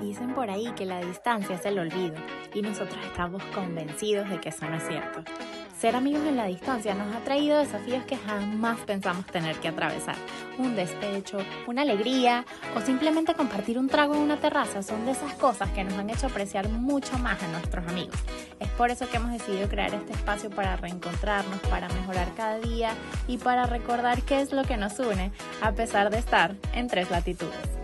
Dicen por ahí que la distancia es el olvido y nosotros estamos convencidos de que eso no es cierto. Ser amigos en la distancia nos ha traído desafíos que jamás pensamos tener que atravesar. Un despecho, una alegría o simplemente compartir un trago en una terraza son de esas cosas que nos han hecho apreciar mucho más a nuestros amigos. Es por eso que hemos decidido crear este espacio para reencontrarnos, para mejorar cada día y para recordar qué es lo que nos une a pesar de estar en tres latitudes.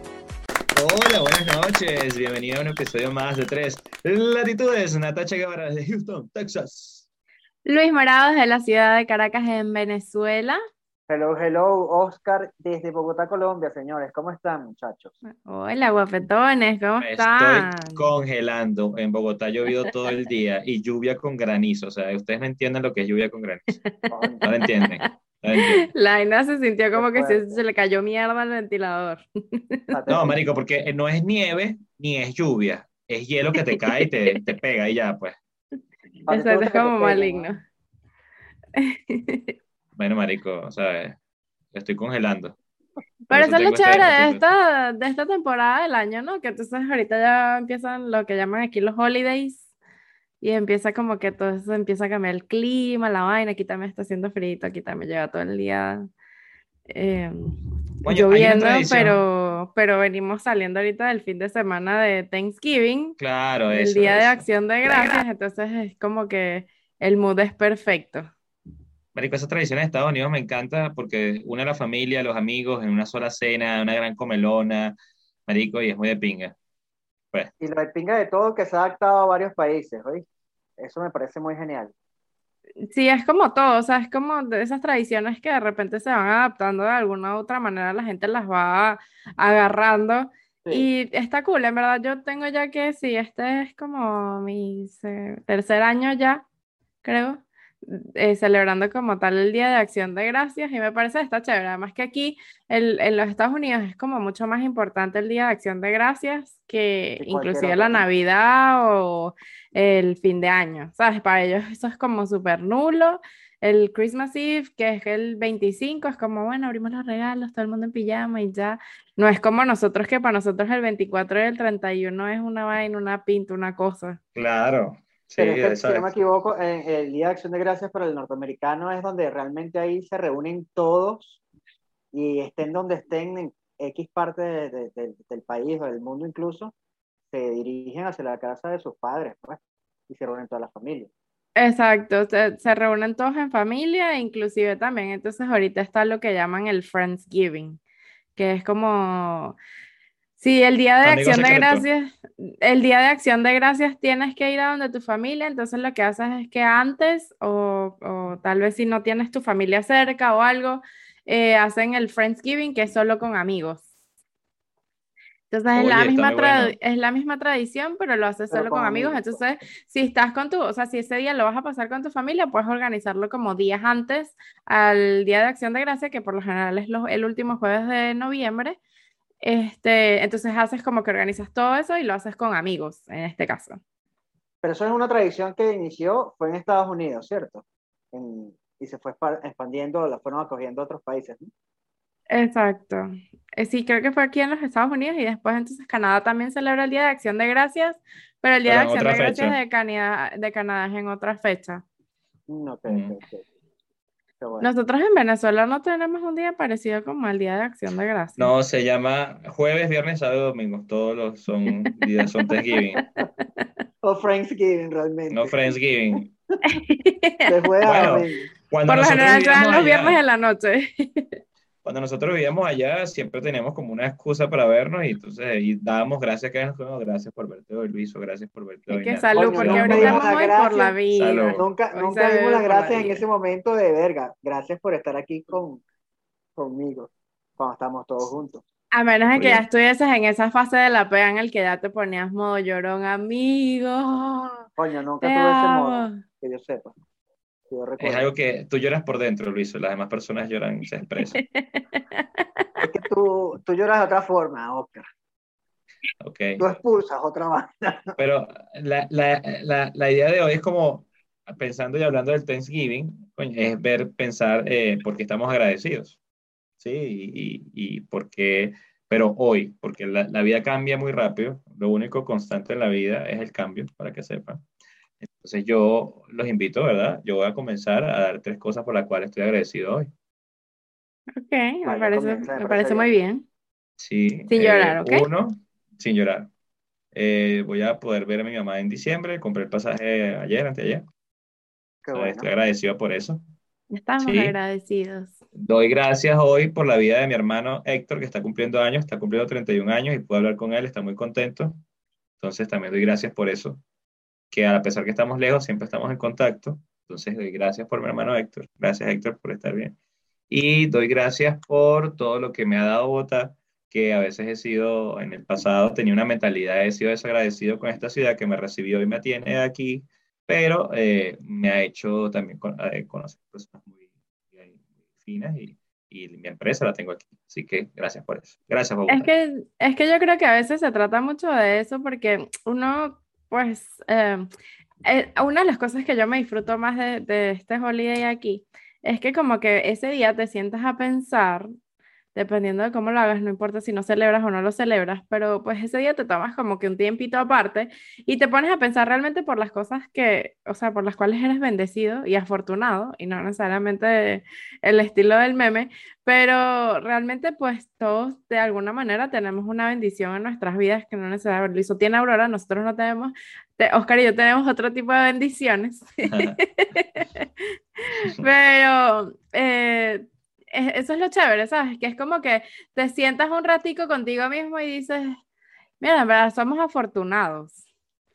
Hola, buenas noches. Bienvenido a un episodio más de Tres Latitudes. Natacha Guevara de Houston, Texas. Luis Morados de la ciudad de Caracas en Venezuela. Hello, hello, Oscar desde Bogotá, Colombia, señores. ¿Cómo están, muchachos? Hola, guapetones, ¿cómo están? Estoy congelando. En Bogotá ha llovido todo el día y lluvia con granizo. O sea, ustedes no entienden lo que es lluvia con granizo. No lo entienden. La Aina se sintió como que se, le cayó mierda al ventilador. No, marico, porque no es nieve ni es lluvia. Es hielo que te cae y te, te pega y ya, pues. Eso es como maligno. Bueno, marico, o sea, estoy congelando. Pero eso es lo chévere de esta, de esta temporada del año, ¿no? Que entonces ahorita ya empiezan lo que llaman aquí los holidays y empieza como que todo eso empieza a cambiar el clima, la vaina, aquí también está haciendo frío, aquí también lleva todo el día eh, lloviendo, pero, pero venimos saliendo ahorita del fin de semana de Thanksgiving, claro, el día de acción de gracias, entonces es como que el mood es perfecto. Marico, esa tradición en Estados Unidos me encanta porque une a la familia, a los amigos en una sola cena, una gran comelona, Marico, y es muy de pinga. Pues. Y lo de pinga de todo que se ha adaptado a varios países, ¿oíste? Eso me parece muy genial. Sí, es como todo, o sea, es como de esas tradiciones que de repente se van adaptando de alguna u otra manera, la gente las va agarrando. Y está cool, en verdad yo tengo ya que, sí, este es como mi tercer año ya, creo, eh, celebrando como tal el Día de Acción de Gracias y me parece está chévere. Además que aquí en los Estados Unidos es como mucho más importante el Día de Acción de Gracias que inclusive la Navidad o el fin de año, ¿sabes? Para ellos eso es como súper nulo. El Christmas Eve, que es el 25, es como, bueno, abrimos los regalos, todo el mundo en pijama y ya. No es como nosotros, que para nosotros el 24 y el 31 es una vaina, una pinta, una cosa. Claro, Sí, si no me equivoco, el Día de Acción de Gracias para el norteamericano es donde realmente ahí se reúnen todos y estén donde estén en X parte del país o del mundo incluso, se dirigen hacia la casa de sus padres, pues, y se reúnen todas las familias. Exacto, se, se, reúnen todos en familia, inclusive también, entonces ahorita está lo que llaman el Friendsgiving, que es como Sí, el día de acción de gracias, el día de acción de gracias tienes que ir a donde tu familia, entonces lo que haces es que antes, o, tal vez si no tienes tu familia cerca o algo, eh, hacen el Friendsgiving, que es solo con amigos. Entonces es, la misma es la misma tradición, pero lo haces solo con, amigos. Entonces, si estás con tu, o sea, si ese día lo vas a pasar con tu familia, puedes organizarlo como días antes al Día de Acción de Gracias, que por lo general es el último jueves de noviembre. Este, entonces haces como que organizas todo eso y lo haces con amigos, en este caso. Pero eso es una tradición que inició, fue en Estados Unidos, ¿cierto? y se fue expandiendo, la fueron acogiendo a otros países. Exacto. Eh, sí, creo que fue aquí en los Estados Unidos y después entonces Canadá también celebra el Día de Acción de Gracias, pero el Día de Acción de Gracias de Canadá, de Canadá es en otra fecha. No, nosotros en Venezuela no tenemos un día parecido como el Día de Acción de Gracias. No, se llama jueves, viernes, sábado y domingo. Todos los son días son Thanksgiving. o Friendsgiving realmente. No Friendsgiving. bueno, Por lo general los viernes en la noche cuando nosotros vivíamos allá, siempre teníamos como una excusa para vernos y entonces y dábamos gracias que gracias por verte hoy, Luis, o gracias por verte hoy. que salud, porque ahorita vamos por la vida. Nunca, nunca dimos las gracias en ese momento de verga. Gracias por estar aquí con, conmigo cuando estamos todos juntos. A menos de que ya estuvieses en esa fase de la pega en el que ya te ponías modo llorón, amigo. Coño, nunca tuve ese modo, que yo sepa. Es algo que tú lloras por dentro, Luis, las demás personas lloran y se expresan. es que tú, tú lloras de otra forma, Oscar. Okay. Tú expulsas otra banda. Pero la, la, la, la, idea de hoy es como, pensando y hablando del Thanksgiving, es ver, pensar eh, por qué estamos agradecidos. ¿Sí? Y, y, y por qué, pero hoy, porque la, la, vida cambia muy rápido. lo único constante en la vida es el cambio, para que sepan. Entonces yo los invito, ¿verdad? Yo voy a comenzar a dar tres cosas por las cuales estoy agradecido hoy. Ok, me parece, me parece muy bien. Sí. Sin llorar, ¿ok? Uno, sin llorar. Eh, voy a poder ver a mi mamá en diciembre. Compré el pasaje ayer, anteayer. Estoy agradecido por eso. Estamos agradecidos. Doy gracias hoy por la vida de mi hermano Héctor, que está cumpliendo años, está cumpliendo 31 años y puedo hablar con él, está muy contento. Entonces también doy gracias por eso, que a pesar que estamos lejos, siempre estamos en contacto. Entonces doy gracias por mi hermano Héctor. Gracias Héctor por estar bien. Y doy gracias por todo lo que me ha dado Bogotá que a veces he sido, en el pasado tenía una mentalidad, he sido desagradecido con esta ciudad que me recibió y me tiene aquí, pero eh, me ha hecho también eh, conocer personas muy, finas y, y, mi empresa la tengo aquí. Así que gracias por eso. Gracias, Es que, es que yo creo que a veces se trata mucho de eso porque uno, pues, eh, una de las cosas que yo me disfruto más de, de este holiday aquí es que como que ese día te sientas a pensar dependiendo de cómo lo hagas, no importa si no celebras o no lo celebras, pero pues ese día te tomas como que un tiempito aparte y te pones a pensar realmente por las cosas que, o sea, por las cuales eres bendecido y afortunado, y no necesariamente el estilo del meme, pero realmente pues todos de alguna manera tenemos una bendición en nuestras vidas que no necesariamente lo tiene Aurora, nosotros no tenemos, Oscar y yo tenemos otro tipo de bendiciones, pero... Eh, eso es lo chévere, ¿sabes? Que es como que te sientas un ratico contigo mismo y dices, mira, en verdad somos afortunados,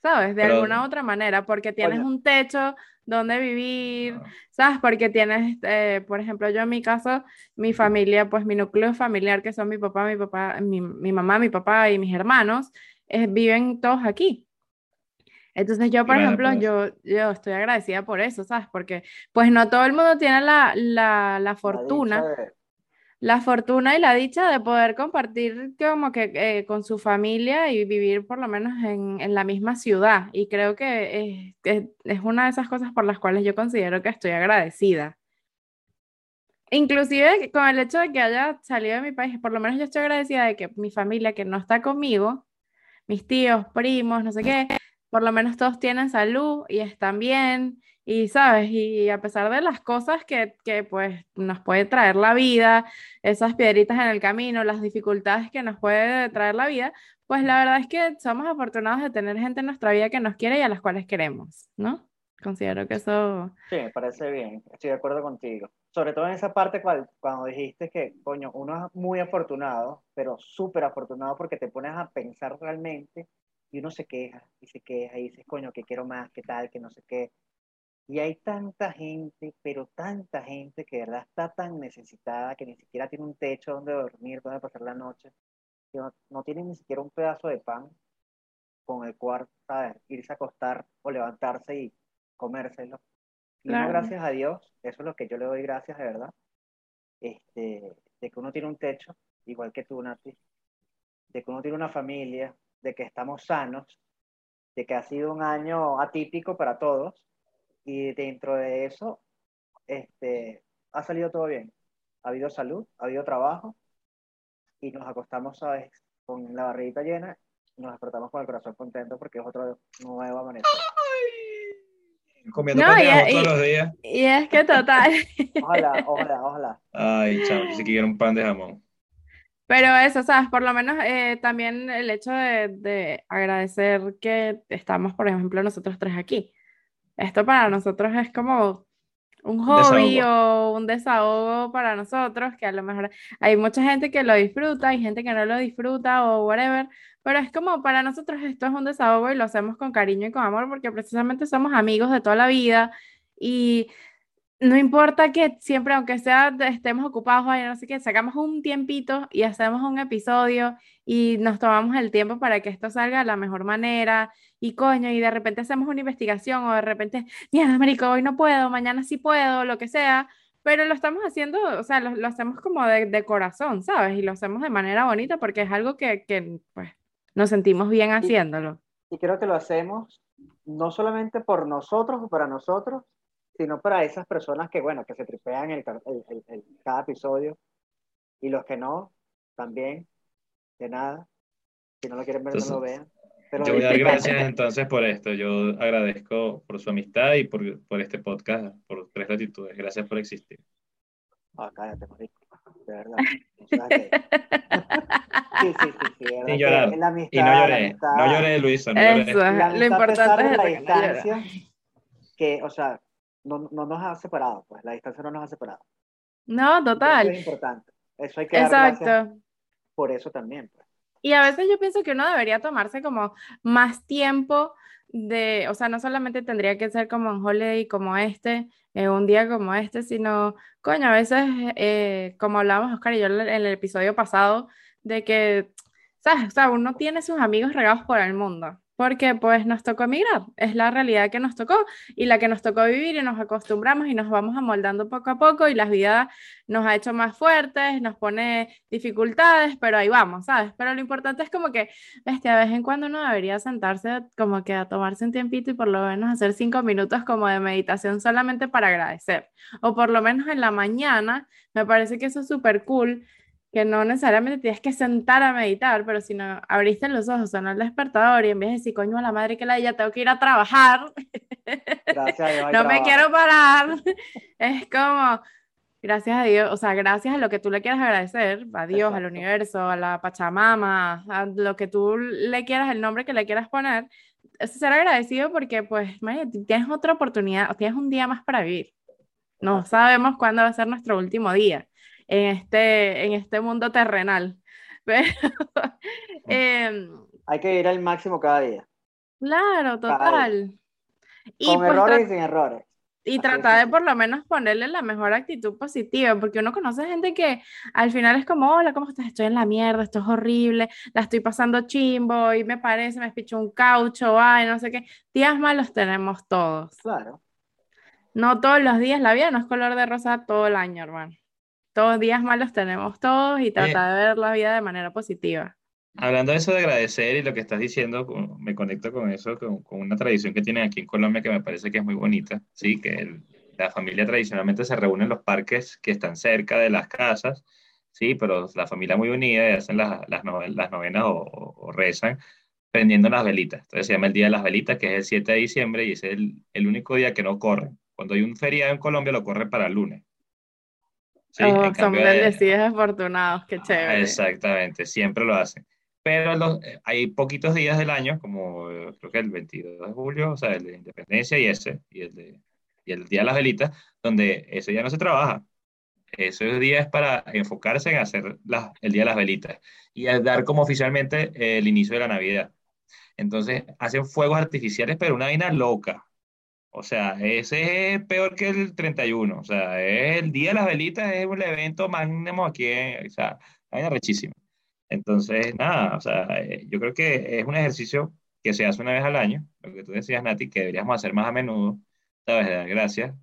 ¿sabes? De alguna u otra manera, porque tienes un techo donde vivir. ¿sabes? Porque tienes, eh, por ejemplo, yo en mi caso, mi familia, pues mi núcleo familiar, que son mi papá, mi papá, mi, mamá, mi papá y mis hermanos, eh, viven todos aquí. Entonces yo, por ejemplo, yo, yo estoy agradecida por eso, ¿sabes? Porque pues no todo el mundo tiene la, la, la fortuna, la, fortuna y la dicha de poder compartir como que eh, con su familia y vivir por lo menos en, en la misma ciudad. Y creo que es, es, una de esas cosas por las cuales yo considero que estoy agradecida. Inclusive con el hecho de que haya salido de mi país, por lo menos yo estoy agradecida de que mi familia que no está conmigo, mis tíos, primos, no sé qué, por lo menos todos tienen salud y están bien, y sabes, y a pesar de las cosas que, que, pues nos puede traer la vida, esas piedritas en el camino, las dificultades que nos puede traer la vida, pues la verdad es que somos afortunados de tener gente en nuestra vida que nos quiere y a las cuales queremos, ¿no? Considero que eso... Sí, me parece bien, estoy de acuerdo contigo. Sobre todo en esa parte cual, cuando dijiste que, coño, uno es muy afortunado, pero súper afortunado porque te pones a pensar realmente y uno se queja y se queja y dice, coño, que quiero más, que tal, que no sé qué. Y hay tanta gente, pero tanta gente que de verdad está tan necesitada que ni siquiera tiene un techo donde dormir, donde pasar la noche, que no, tiene ni siquiera un pedazo de pan con el cual, ¿sabes? Irse a acostar o levantarse y comérselo. Y gracias a Dios, eso es lo que yo le doy gracias de verdad, este, de que uno tiene un techo, igual que tú, Nati, de que uno tiene una familia, de que estamos sanos, de que ha sido un año atípico para todos y dentro de eso este, ha salido todo bien. Ha habido salud, ha habido trabajo y nos acostamos ¿sabes? con la barriguita llena y nos despertamos con el corazón contento porque es otra nueva manera. Comiendo pan de jamón todos los días. Y es que total. ojalá, ojalá, ojalá. Ay, chao, yo sí quiero un pan de jamón. Pero eso, ¿sabes? Por lo menos eh, también el hecho de, agradecer que estamos, por ejemplo, nosotros tres aquí. Esto para nosotros es como un hobby o un desahogo para nosotros, que a lo mejor hay mucha gente que lo disfruta, hay gente que no lo disfruta o whatever, pero es como para nosotros esto es un desahogo y lo hacemos con cariño y con amor porque precisamente somos amigos de toda la vida y no importa que siempre, aunque sea estemos ocupados, no sé qué, sacamos un tiempito y hacemos un episodio y nos tomamos el tiempo para que esto salga de la mejor manera y coño, y de repente hacemos una investigación o de repente, mira, Américo, hoy no puedo, mañana sí puedo, lo que sea, pero lo estamos haciendo, o sea, lo, hacemos como de, corazón, ¿sabes? Y lo hacemos de manera bonita porque es algo que, que pues, nos sentimos bien haciéndolo. Y, y creo que lo hacemos no solamente por nosotros o para nosotros, sino para esas personas que, bueno, que se tripean el, el, cada episodio y los que no, también, de nada. Si no lo quieren ver, no lo vean. yo voy a dar gracias entonces por esto. Yo agradezco por su amistad y por, por este podcast, por tres latitudes. Gracias por existir. Ah, cállate, marico. De verdad. sí, sí, sí, sí. Sin llorar. y no lloré. No lloré, Luisa. No Eso, lo importante es la distancia. Que, o sea, no, no nos ha separado, pues. La distancia no nos ha separado. No, total. Eso es importante. Eso hay que dar Exacto. por eso también. Pues. Y a veces yo pienso que uno debería tomarse como más tiempo de, o sea, no solamente tendría que ser como un holiday como este, eh, un día como este, sino, coño, a veces, eh, como hablábamos Oscar y yo en el episodio pasado, de que, ¿sabes? O sea, uno tiene sus amigos regados por el mundo porque pues nos tocó emigrar, es la realidad que nos tocó y la que nos tocó vivir y nos acostumbramos y nos vamos amoldando poco a poco y la vida nos ha hecho más fuertes, nos pone dificultades, pero ahí vamos, ¿sabes? Pero lo importante es como que, este, de vez en cuando uno debería sentarse como que a tomarse un tiempito y por lo menos hacer cinco minutos como de meditación solamente para agradecer, o por lo menos en la mañana, me parece que eso es súper cool que no necesariamente tienes que sentar a meditar, pero si no abriste los ojos, sonó el despertador y en vez de decir, coño, a la madre que la ya tengo que ir a trabajar, no me quiero parar, es como, gracias a Dios, o sea, gracias a lo que tú le quieras agradecer, a Dios, al universo, a la Pachamama, a lo que tú le quieras, el nombre que le quieras poner, es ser agradecido porque, pues, tienes otra oportunidad, tienes un día más para vivir. No sabemos cuándo va a ser nuestro último día en este, en este mundo terrenal. Pero, em, Hay que ir al máximo cada día. Claro, total. Y Con pues errores y sin errores. Y tratar de por lo menos ponerle la mejor actitud positiva, porque uno conoce gente que al final es como, hola, ¿cómo estás? Estoy en la mierda, esto es horrible, la estoy pasando chimbo y me parece, me espicho un caucho, ay, no sé qué. Días malos tenemos todos. Claro. No todos los días, la vida no es color de rosa todo el año, hermano todos días malos tenemos todos y tratar de ver la vida de manera positiva. Hablando de eso de agradecer y lo que estás diciendo, me conecto con eso, con, una tradición que tienen aquí en Colombia que me parece que es muy bonita, ¿sí? Que la familia tradicionalmente se reúne en los parques que están cerca de las casas, ¿sí? Pero la familia muy unida y hacen las, las, novenas o, rezan prendiendo las velitas. Entonces se llama el Día de las Velitas, que es el 7 de diciembre y es el, el único día que no corre. Cuando hay un feriado en Colombia lo corre para el lunes. Sí, oh, son bendecidos afortunados, qué chévere. Exactamente, siempre lo hacen. Pero eh, hay poquitos días del año, como eh, creo que el 22 de julio, o sea, el de Independencia y ese, y el, de, y el Día de las Velitas, donde ese día no se trabaja. Ese día es para enfocarse en hacer el Día de las Velitas y dar como oficialmente el inicio de la Navidad. Entonces, hacen fuegos artificiales, pero una vaina loca. O sea, ese es peor que el 31. O sea, es el Día de las Velitas es un evento máximo aquí, en, o sea, hay rechísima. Entonces, nada, o sea, eh, yo creo que es un ejercicio que se hace una vez al año, lo que tú decías, Nati, que deberíamos hacer más a menudo, ¿sabes? dar gracias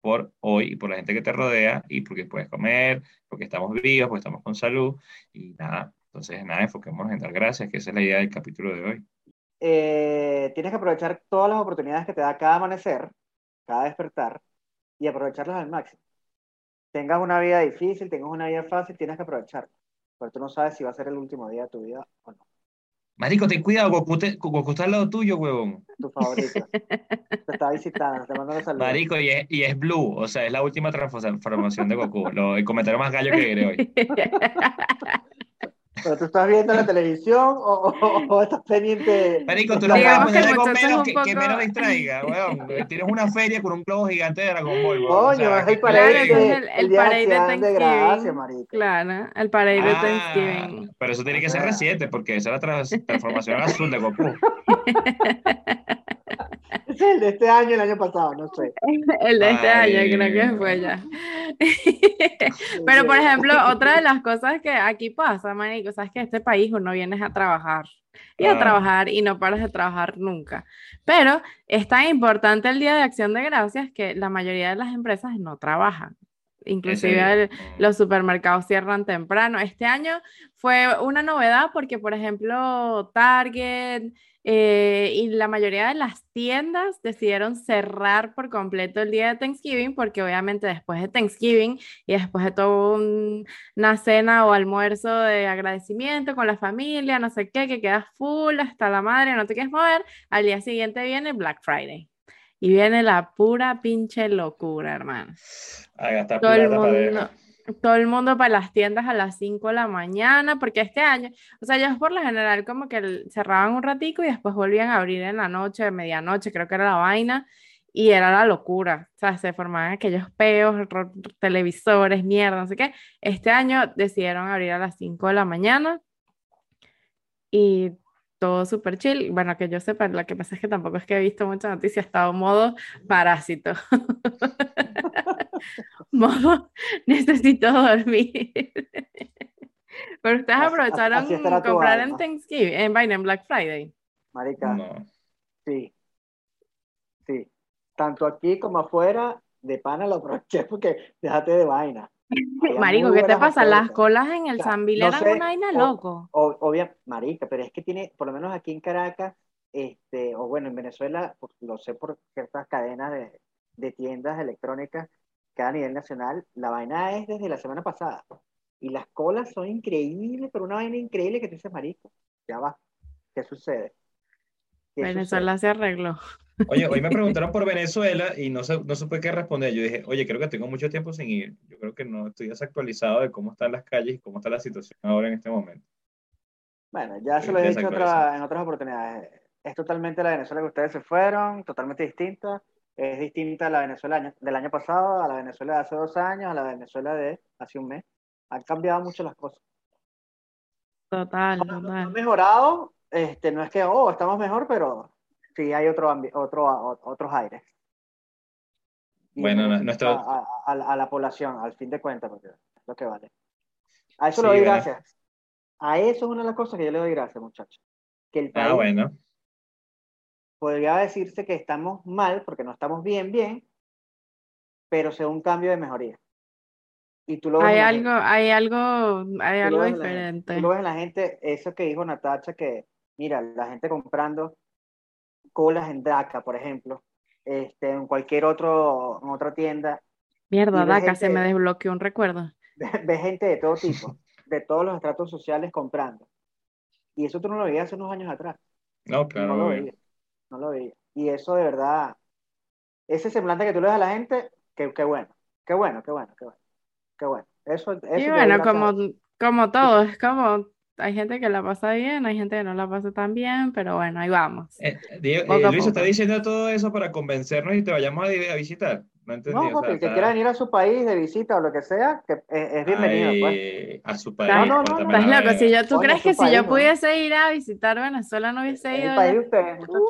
por hoy y por la gente que te rodea y porque puedes comer, porque estamos vivos, porque estamos con salud y nada. Entonces, nada, enfoquémonos en dar gracias, que esa es la idea del capítulo de hoy. Eh, tienes que aprovechar todas las oportunidades que te da cada amanecer, cada despertar, y aprovecharlas al máximo. Tengas una vida difícil, tengas una vida fácil, tienes que aprovecharla. Porque tú no sabes si va a ser el último día de tu vida o no. Marico, ten cuidado, Goku, Goku está al lado tuyo, huevón. Tu favorito. te está visitando, te mando los saludos. Marico, y es, y es Blue, o sea, es la última transformación de Goku. Lo, el comentario más gallo que diré hoy. ¿Pero tú estás viendo la televisión o, o, estás pendiente? Marico, tú no puedes poner algo menos que, que, menos distraiga, weón. Tienes una feria con un globo gigante de Dragon Ball, weón. Coño, o sea, es el parade, de, el, el parade de Thanksgiving. De gracia, marico. Claro, el parade de ah, Thanksgiving. Pero eso tiene que ser reciente, porque esa es la transformación azul de Goku. Es el de este año, el año pasado, no sé. El de este año, creo que fue ya. Pero, por ejemplo, otra de las cosas que aquí pasa, manico, sabes que este país uno viene a trabajar y a ah. trabajar y no paras de trabajar nunca. Pero es tan importante el Día de Acción de Gracias que la mayoría de las empresas no trabajan. Inclusive los supermercados cierran temprano. Este año fue una novedad porque, por ejemplo, Target eh, y la mayoría de las tiendas decidieron cerrar por completo el día de Thanksgiving porque obviamente después de Thanksgiving y después de toda una cena o almuerzo de agradecimiento con la familia, no sé qué, que quedas full hasta la madre, no te quieres mover, al día siguiente viene Black Friday. Y viene la pura pinche locura, hermano. todo, el mundo, todo el mundo para las tiendas a las 5 de la mañana, porque este año, o sea, ellos por lo general como que cerraban un ratico y después volvían a abrir en la noche, medianoche, creo que era la vaina, y era la locura. O sea, se formaban aquellos peos, televisores, mierda, no sé qué. Este año decidieron abrir a las 5 de la mañana y todo súper chill. Bueno, que yo sepa, lo que pasa es que tampoco es que he visto mucha noticia, he estado modo parásito. modo necesito dormir. Pero ustedes aprovecharon comprar en Thanksgiving, en Vaina, en Black Friday. Marica, sí, sí. Tanto aquí como afuera, de pana lo aproveché porque déjate de vaina. Marico, ¿qué te pasa? Las colas en el San eran una vaina loco. Obvio, marica, pero es que tiene, por lo menos aquí en Caracas, este, o bueno, en Venezuela, pues, lo sé por ciertas cadenas de, de tiendas electrónicas que a nivel nacional, la vaina es desde la semana pasada. Y las colas son increíbles, pero una vaina increíble que te dices, marico, ya va, ¿qué sucede? Venezuela se arregló. Oye, hoy me preguntaron por Venezuela y no, sé, no supe qué responder. Yo dije, oye, creo que tengo mucho tiempo sin ir. Yo creo que no estoy desactualizado de cómo están las calles y cómo está la situación ahora en este momento. Bueno, ya se lo he dicho en otras oportunidades. Es totalmente la Venezuela que ustedes se fueron, totalmente distinta. Es distinta a la Venezuela del año pasado, a la Venezuela de hace dos años, a la Venezuela de hace un mes. Han cambiado mucho las cosas. Total, total. Han mejorado, este, no es que, oh, estamos mejor, pero sí hay otro, otro, otros aires. bueno, nuestro... A, la población, al fin de cuentas, porque es lo que vale. A eso le doy gracias. A eso es una de las cosas que yo le doy gracias, muchachos. Que el ah, país, ah, bueno. Podría decirse que estamos mal, porque no estamos bien, bien, pero sea un cambio de mejoría. Y tú lo hay, algo, hay algo, hay algo diferente. tú lo ves en la gente, eso que dijo Natacha, que mira, la gente comprando colas en DACA, por ejemplo, este, en cualquier otro, en otra tienda. Mierda, DACA, se me desbloqueó un recuerdo. Ve, gente de todo tipo, de todos los estratos sociales comprando. Y eso tú no lo veías hace unos años atrás. No, claro. No lo veía. No lo veía. Y eso de verdad, ese semblante que tú le das a la gente, qué, qué bueno, qué bueno, qué bueno, qué bueno. Qué bueno. Eso, eso y bueno, como, como todo, es como hay gente que la pasa bien, hay gente que no la pasa tan bien, pero bueno, ahí vamos. Eh, eh, Luis, ¿está diciendo todo eso para convencernos y te vayamos a, visitar? No entendí. No, porque el que quiera venir a su país de visita o lo que sea, que es, bienvenido. pues. A su país. No, no, no. Estás loco. Si yo, ¿Tú crees que si yo pudiese ir a visitar Venezuela no hubiese ido? El país de ustedes, uh.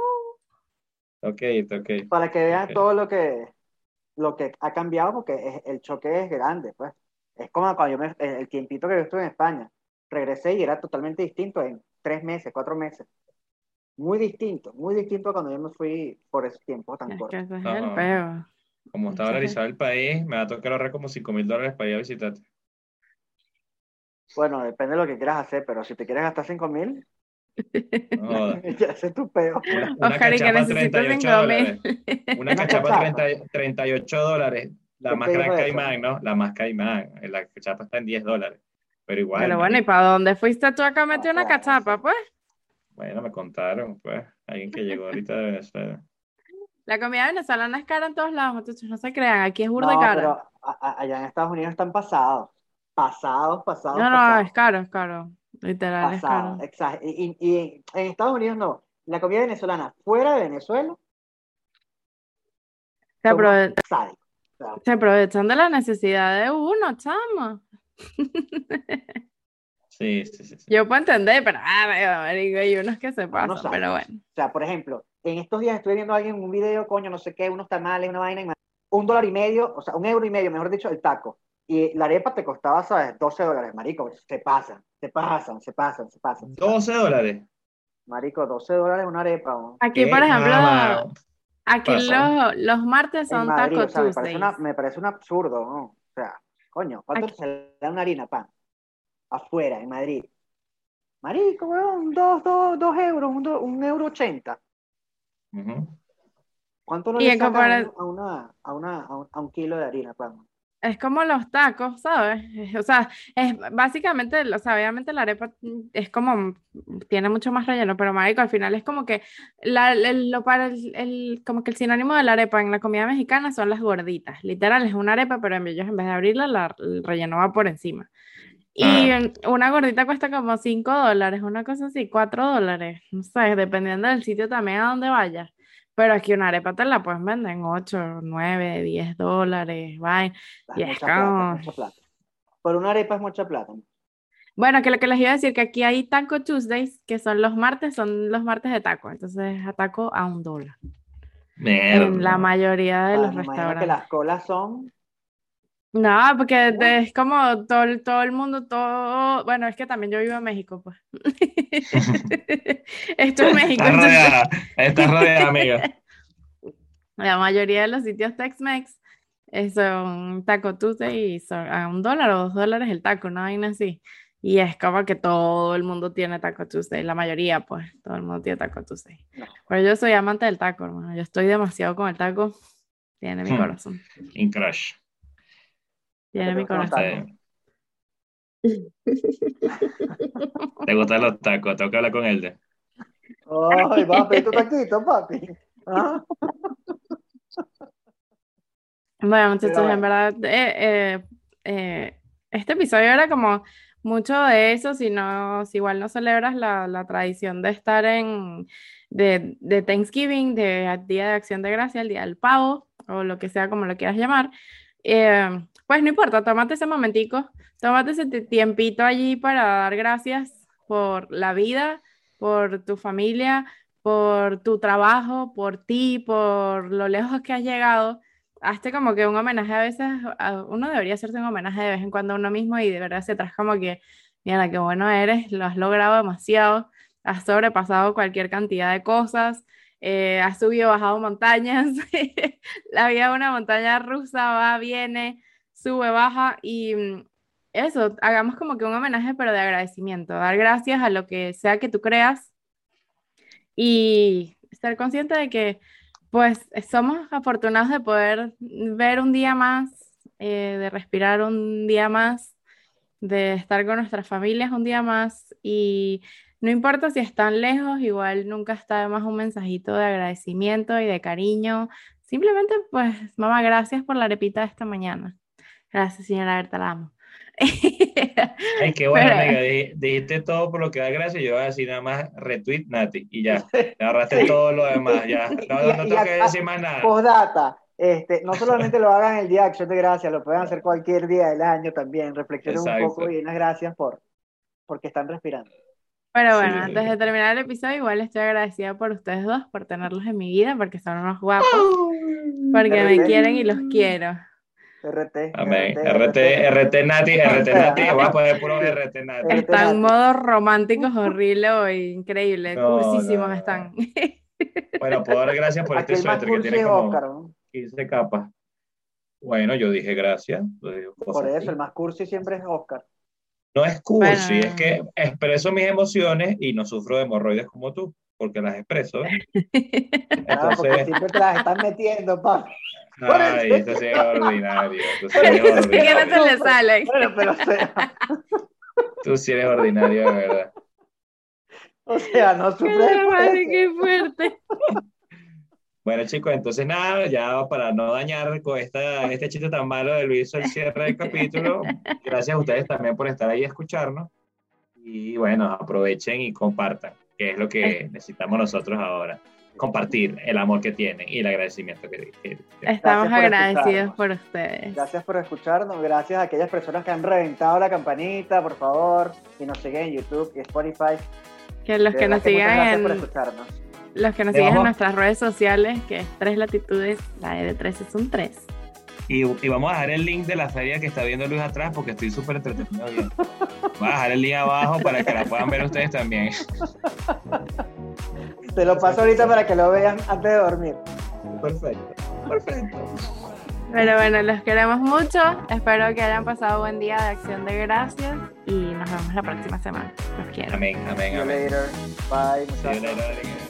Ok, ok. Para que vean todo lo que, lo que ha cambiado, porque el choque es grande, pues. Es como cuando yo me, el tiempito que yo estuve en España regresé y era totalmente distinto en tres meses, cuatro meses. Muy distinto, muy distinto a cuando yo me fui por ese tiempo tan corto. Como está valorizado el país, me va a tocar ahorrar como 5 mil dólares para ir a visitarte. Bueno, depende de lo que quieras hacer, pero si te quieres gastar 5 mil, ya es tu peo. Una, cachapa 38 dólares. Una cachapa 38 dólares. La máscara Caimán, ¿no? La más Caimán. La cachapa está en 10 dólares. Pero igual. Pero bueno, ¿y para dónde fuiste tú acá a meter una cachapa, pues? Bueno, me contaron, pues, alguien que llegó ahorita de Venezuela. La comida venezolana es cara en todos lados, muchachos, no se crean, aquí es burda no, cara. Pero allá en Estados Unidos están pasados, pasados, pasados. No, no, es caro, es caro, literal, es caro. Exacto, y, y, en Estados Unidos no, la comida venezolana fuera de Venezuela se, se aprovechan de la necesidad de uno, chamo. Sí, sí, sí, Yo puedo entender, pero ah, hay unos que se pasan, pero bueno. O sea, por ejemplo, en estos días estoy viendo a alguien un video, coño, no sé qué, unos tamales, una vaina, un dólar y medio, o sea, un euro y medio, mejor dicho, el taco. Y la arepa te costaba, ¿sabes? 12 dólares, marico. Se pasan, se pasan, se pasan, se pasan. 12 dólares. Marico, 12 dólares una arepa. Aquí, por ejemplo, aquí los, los, martes son tacos o me, parece me parece un absurdo, ¿no? Coño, ¿cuánto se da una harina pan? Afuera, en Madrid. Marico, weón, dos, dos, dos euros, un, un euro ochenta. ¿Cuánto no le saca a, una, a, una, a, un, kilo de harina pan? Es como los tacos, ¿sabes? O sea, es básicamente, o sea, obviamente la arepa es como, tiene mucho más relleno, pero marico, al final es como que la, el, lo para el, como que el sinónimo de la arepa en la comida mexicana son las gorditas. Literal, es una arepa, pero en ellos en vez de abrirla, la, el relleno va por encima. Y una gordita cuesta como 5 dólares, una cosa así, 4 dólares, no sé, dependiendo del sitio también a donde vayas. Pero aquí una arepa te la pueden vender en 8, 9, 10 dólares, vaya. Y es como... Por una arepa es mucha plata. Bueno, que lo que les iba a decir, que aquí hay Taco Tuesdays, que son los martes, son los martes de taco. Entonces, a taco a un dólar. En la mayoría de ah, los restaurantes. que las colas son no, porque es como todo, todo el mundo, todo, bueno, es que también yo vivo en México, pues. Esto es México. Está rodeada, está rodeada, amiga. La mayoría de los sitios Tex-Mex eh, son taco Tuesday y son a un dólar o dos dólares el taco, no hay así. Y es como que todo el mundo tiene taco Tuesday, la mayoría, pues, todo el mundo tiene taco Tuesday. Pero yo soy amante del taco, hermano. Yo estoy demasiado con el taco, tiene mi hmm. corazón. In crush. Tiene mi corazón. ¿Te gustan los tacos? Tengo que hablar con él de. Ay, papi, tu taquito, papi. ¿Ah? Bueno, muchachos, en verdad, eh, eh, eh, este episodio era como mucho de eso, si no, si igual no celebras la, la tradición de estar en, de, de, Thanksgiving, de Día de Acción de Gracia, el Día del Pavo, o lo que sea como lo quieras llamar, pues no importa, tómate ese momentico, tómate ese tiempito allí para dar gracias por la vida, por tu familia, por tu trabajo, por ti, por lo lejos que has llegado. Hazte como que un homenaje a veces, uno debería hacerse un homenaje de vez en cuando a uno mismo y de verdad se trae como que, mira, qué bueno eres, lo has logrado demasiado, has sobrepasado cualquier cantidad de cosas, eh, has subido, bajado montañas, la vida de una montaña rusa va, viene, sube, baja y mm, eso, hagamos como que un homenaje, pero de agradecimiento, dar gracias a lo que sea que tú creas y estar consciente de que pues somos afortunados de poder ver un día más, eh, de respirar un día más, de estar con nuestras familias un día más y no importa si están lejos, igual nunca está de más un mensajito de agradecimiento y de cariño. Simplemente pues, mamá, gracias por la arepita de esta mañana. Gracias, señora Berta, la amo. Ay, qué bueno, amiga. Dijiste todo por lo que da gracias. Yo voy a decir nada más retweet, Nati. Y ya. Te agarraste todo lo demás. Ya. No, no tengo que decir más nada. Postdata. Este, no solamente lo hagan el día de acción de gracias, lo pueden hacer cualquier día del año también. Reflexionen un poco y unas gracias por porque están respirando. Pero bueno, antes de terminar el episodio, igual estoy agradecida por ustedes dos, por tenerlos en mi vida, porque son unos guapos, porque me quieren y los quiero. RT. Amén. RT, RT, Nati, RT Nati, voy a poner puro RT Nati. Están en modo románticos horrible hoy, increíble, cursísimos están. Bueno, puedo dar gracias por este suéter que tiene como 15 capas. Bueno, yo dije gracias. Por eso, el más cursi siempre es Oscar. No es cursi, es que expreso mis emociones y no sufro de hemorroides como tú, porque las expreso. Entonces... porque siempre te las están metiendo, papi. Ay, esto sí es ordinario. Tú sí eres ordinario. no se le sale. Bueno, pero sea. Tú sí eres ordinario, de verdad. O sea, no sufres. Qué, qué fuerte. Bueno, chicos, entonces nada, ya para no dañar con esta, este chiste tan malo de Luis el cierre del capítulo, gracias a ustedes también por estar ahí a escucharnos. Y bueno, aprovechen y compartan, que es lo que necesitamos nosotros ahora. Compartir el amor que tienen y el agradecimiento que, tienen. Estamos agradecidos por ustedes. Gracias por escucharnos, gracias a aquellas personas que han reventado la campanita, por favor, y nos siguen en YouTube y Spotify. Que los que nos sigan en... por escucharnos los que nos siguen en nuestras redes sociales, que es Tres Latitudes, la E de 3 es un 3. Y, y, vamos a dejar el link de la feria que está viendo Luis atrás porque estoy súper entretenido bien. Voy a dejar el link abajo para que la puedan ver ustedes también. Te lo paso ahorita para que lo vean antes de dormir. Perfecto. Perfecto. Pero bueno, los queremos mucho. Espero que hayan pasado buen día de acción de gracias y nos vemos la próxima semana. Los quiero. Amén, amén, amén. Bye.